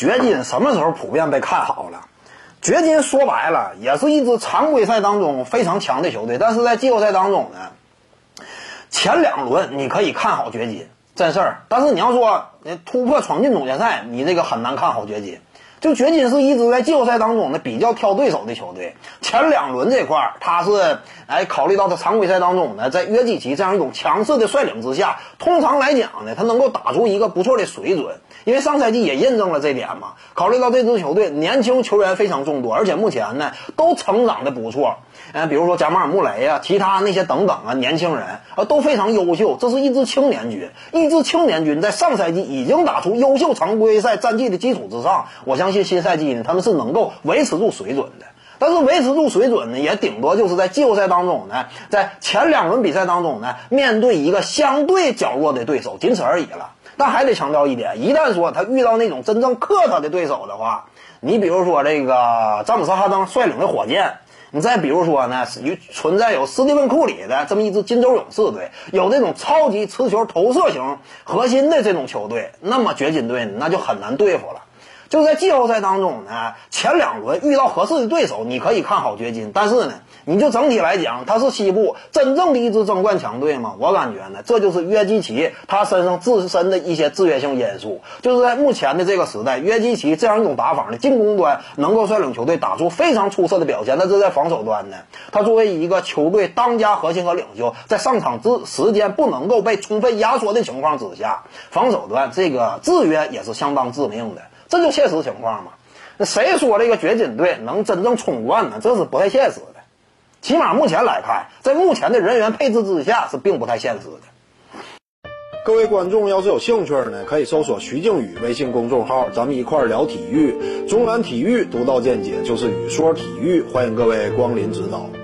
掘金什么时候普遍被看好了？掘金说白了也是一支常规赛当中非常强的球队，但是在季后赛当中呢，前两轮你可以看好掘金这事儿，但是你要说突破闯进总决赛，你这个很难看好掘金。就掘金是一支在季后赛当中呢比较挑对手的球队，前两轮这块儿他是哎考虑到他常规赛当中呢，在约基奇这样一种强势的率领之下，通常来讲呢，他能够打出一个不错的水准。因为上赛季也印证了这点嘛。考虑到这支球队年轻球员非常众多，而且目前呢都成长的不错。嗯，比如说贾马尔·穆雷啊，其他那些等等啊，年轻人啊都非常优秀。这是一支青年军，一支青年军在上赛季已经打出优秀常规赛战绩的基础之上，我相一些新赛季呢他们是能够维持住水准的。但是维持住水准呢，也顶多就是在季后赛当中呢，在前两轮比赛当中呢，面对一个相对较弱的对手，仅此而已了。但还得强调一点，一旦说他遇到那种真正克他的对手的话，你比如说这个詹姆斯哈登率领的火箭。你再比如说呢，有存在有斯蒂芬库里的这么一支金州勇士队，有这种超级持球投射型核心的这种球队，那么掘金队那就很难对付了。就在季后赛当中呢，前两轮遇到合适的对手，你可以看好掘金。但是呢，你就整体来讲，他是西部真正的一支争冠强队吗？我感觉呢，这就是约基奇他身上自身的一些制约性因素。就是在目前的这个时代，约基奇这样一种打法呢，进攻端能够率领球队打出非常出色的表现，但是在防守端呢，他作为一个球队当家核心和领袖，在上场之时间不能够被充分压缩的情况之下，防守端这个制约也是相当致命的。这就现实情况嘛？那谁说这个掘金队能真正冲冠呢？这是不太现实的。起码目前来看，在目前的人员配置之下是并不太现实的。各位观众要是有兴趣呢，可以搜索徐静宇微信公众号，咱们一块聊体育。中南体育独到见解就是语说体育，欢迎各位光临指导。